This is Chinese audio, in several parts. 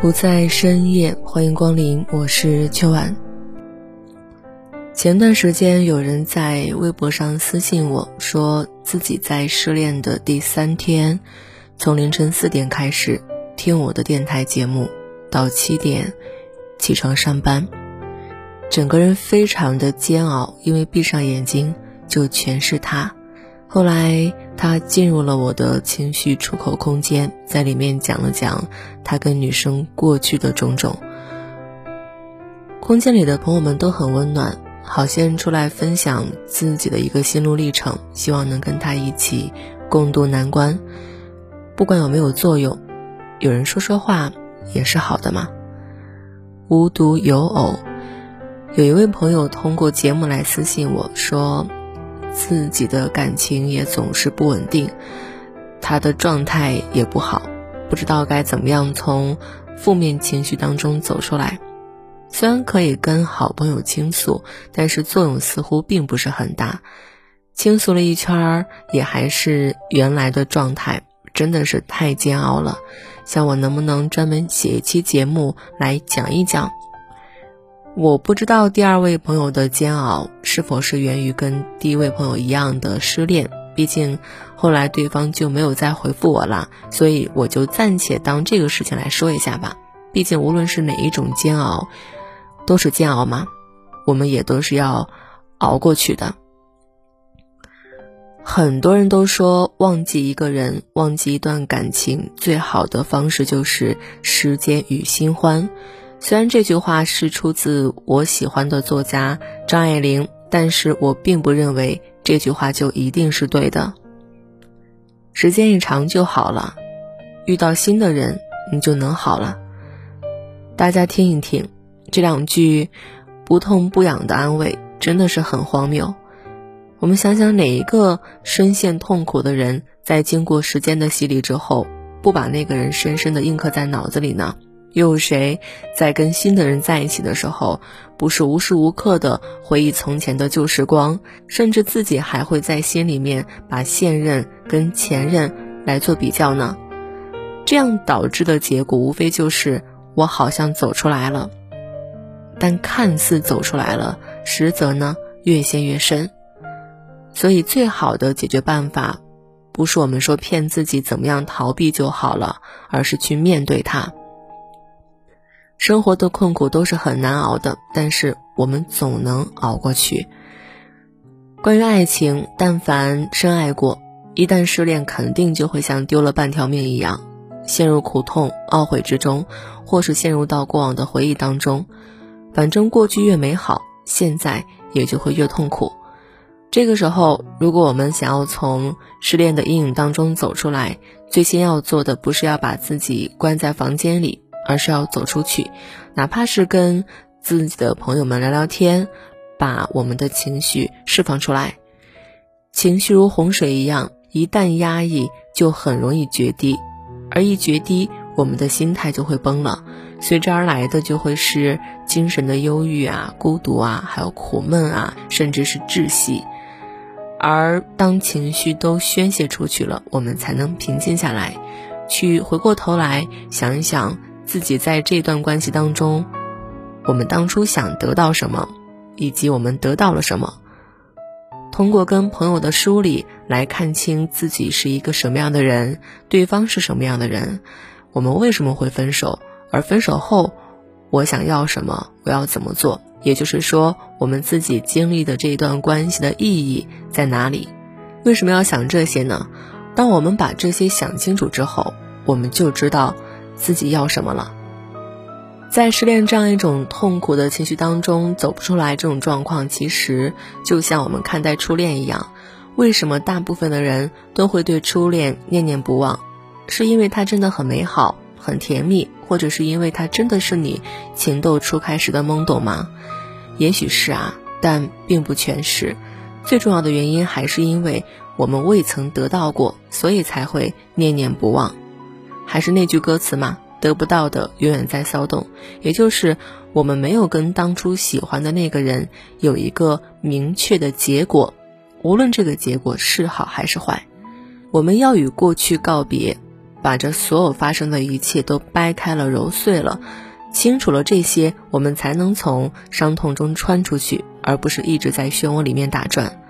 不在深夜，欢迎光临，我是秋晚。前段时间有人在微博上私信我说，自己在失恋的第三天，从凌晨四点开始听我的电台节目，到七点起床上班，整个人非常的煎熬，因为闭上眼睛就全是他。后来他进入了我的情绪出口空间，在里面讲了讲他跟女生过去的种种。空间里的朋友们都很温暖，好些人出来分享自己的一个心路历程，希望能跟他一起共度难关。不管有没有作用，有人说说话也是好的嘛。无独有偶，有一位朋友通过节目来私信我说。自己的感情也总是不稳定，他的状态也不好，不知道该怎么样从负面情绪当中走出来。虽然可以跟好朋友倾诉，但是作用似乎并不是很大。倾诉了一圈儿，也还是原来的状态，真的是太煎熬了。像我能不能专门写一期节目来讲一讲？我不知道第二位朋友的煎熬是否是源于跟第一位朋友一样的失恋，毕竟后来对方就没有再回复我了，所以我就暂且当这个事情来说一下吧。毕竟无论是哪一种煎熬，都是煎熬嘛，我们也都是要熬过去的。很多人都说，忘记一个人，忘记一段感情，最好的方式就是时间与新欢。虽然这句话是出自我喜欢的作家张爱玲，但是我并不认为这句话就一定是对的。时间一长就好了，遇到新的人你就能好了。大家听一听，这两句不痛不痒的安慰真的是很荒谬。我们想想，哪一个深陷痛苦的人，在经过时间的洗礼之后，不把那个人深深的印刻在脑子里呢？又有谁在跟新的人在一起的时候，不是无时无刻的回忆从前的旧时光，甚至自己还会在心里面把现任跟前任来做比较呢？这样导致的结果，无非就是我好像走出来了，但看似走出来了，实则呢越陷越深。所以，最好的解决办法，不是我们说骗自己怎么样逃避就好了，而是去面对它。生活的困苦都是很难熬的，但是我们总能熬过去。关于爱情，但凡深爱过，一旦失恋，肯定就会像丢了半条命一样，陷入苦痛、懊悔之中，或是陷入到过往的回忆当中。反正过去越美好，现在也就会越痛苦。这个时候，如果我们想要从失恋的阴影当中走出来，最先要做的不是要把自己关在房间里。而是要走出去，哪怕是跟自己的朋友们聊聊天，把我们的情绪释放出来。情绪如洪水一样，一旦压抑，就很容易决堤，而一决堤，我们的心态就会崩了，随之而来的就会是精神的忧郁啊、孤独啊，还有苦闷啊，甚至是窒息。而当情绪都宣泄出去了，我们才能平静下来，去回过头来想一想。自己在这段关系当中，我们当初想得到什么，以及我们得到了什么。通过跟朋友的梳理来看清自己是一个什么样的人，对方是什么样的人，我们为什么会分手，而分手后我想要什么，我要怎么做？也就是说，我们自己经历的这一段关系的意义在哪里？为什么要想这些呢？当我们把这些想清楚之后，我们就知道。自己要什么了？在失恋这样一种痛苦的情绪当中走不出来，这种状况其实就像我们看待初恋一样。为什么大部分的人都会对初恋念念不忘？是因为它真的很美好、很甜蜜，或者是因为它真的是你情窦初开时的懵懂吗？也许是啊，但并不全是。最重要的原因还是因为我们未曾得到过，所以才会念念不忘。还是那句歌词嘛。得不到的永远在骚动，也就是我们没有跟当初喜欢的那个人有一个明确的结果，无论这个结果是好还是坏，我们要与过去告别，把这所有发生的一切都掰开了揉碎了，清楚了这些，我们才能从伤痛中穿出去，而不是一直在漩涡里面打转。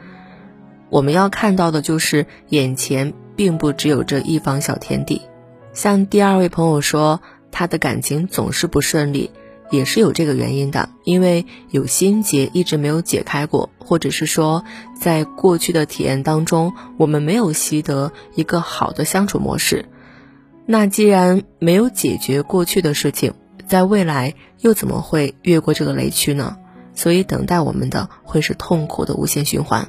我们要看到的就是眼前并不只有这一方小天地。像第二位朋友说，他的感情总是不顺利，也是有这个原因的，因为有心结一直没有解开过，或者是说，在过去的体验当中，我们没有习得一个好的相处模式。那既然没有解决过去的事情，在未来又怎么会越过这个雷区呢？所以等待我们的会是痛苦的无限循环。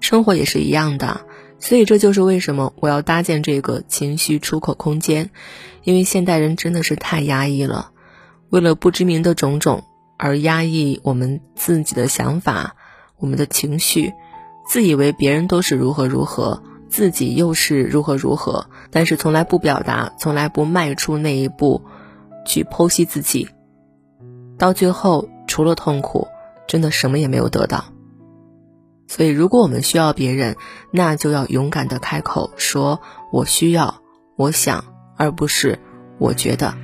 生活也是一样的。所以这就是为什么我要搭建这个情绪出口空间，因为现代人真的是太压抑了，为了不知名的种种而压抑我们自己的想法、我们的情绪，自以为别人都是如何如何，自己又是如何如何，但是从来不表达，从来不迈出那一步，去剖析自己，到最后除了痛苦，真的什么也没有得到。所以，如果我们需要别人，那就要勇敢的开口说“我需要，我想”，而不是“我觉得”。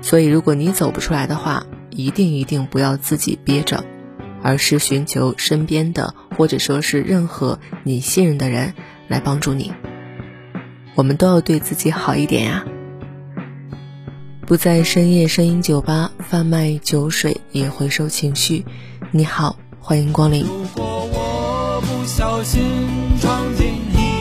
所以，如果你走不出来的话，一定一定不要自己憋着，而是寻求身边的，或者说是任何你信任的人来帮助你。我们都要对自己好一点呀！不在深夜声音酒吧贩卖酒水，也回收情绪。你好，欢迎光临。小心闯进。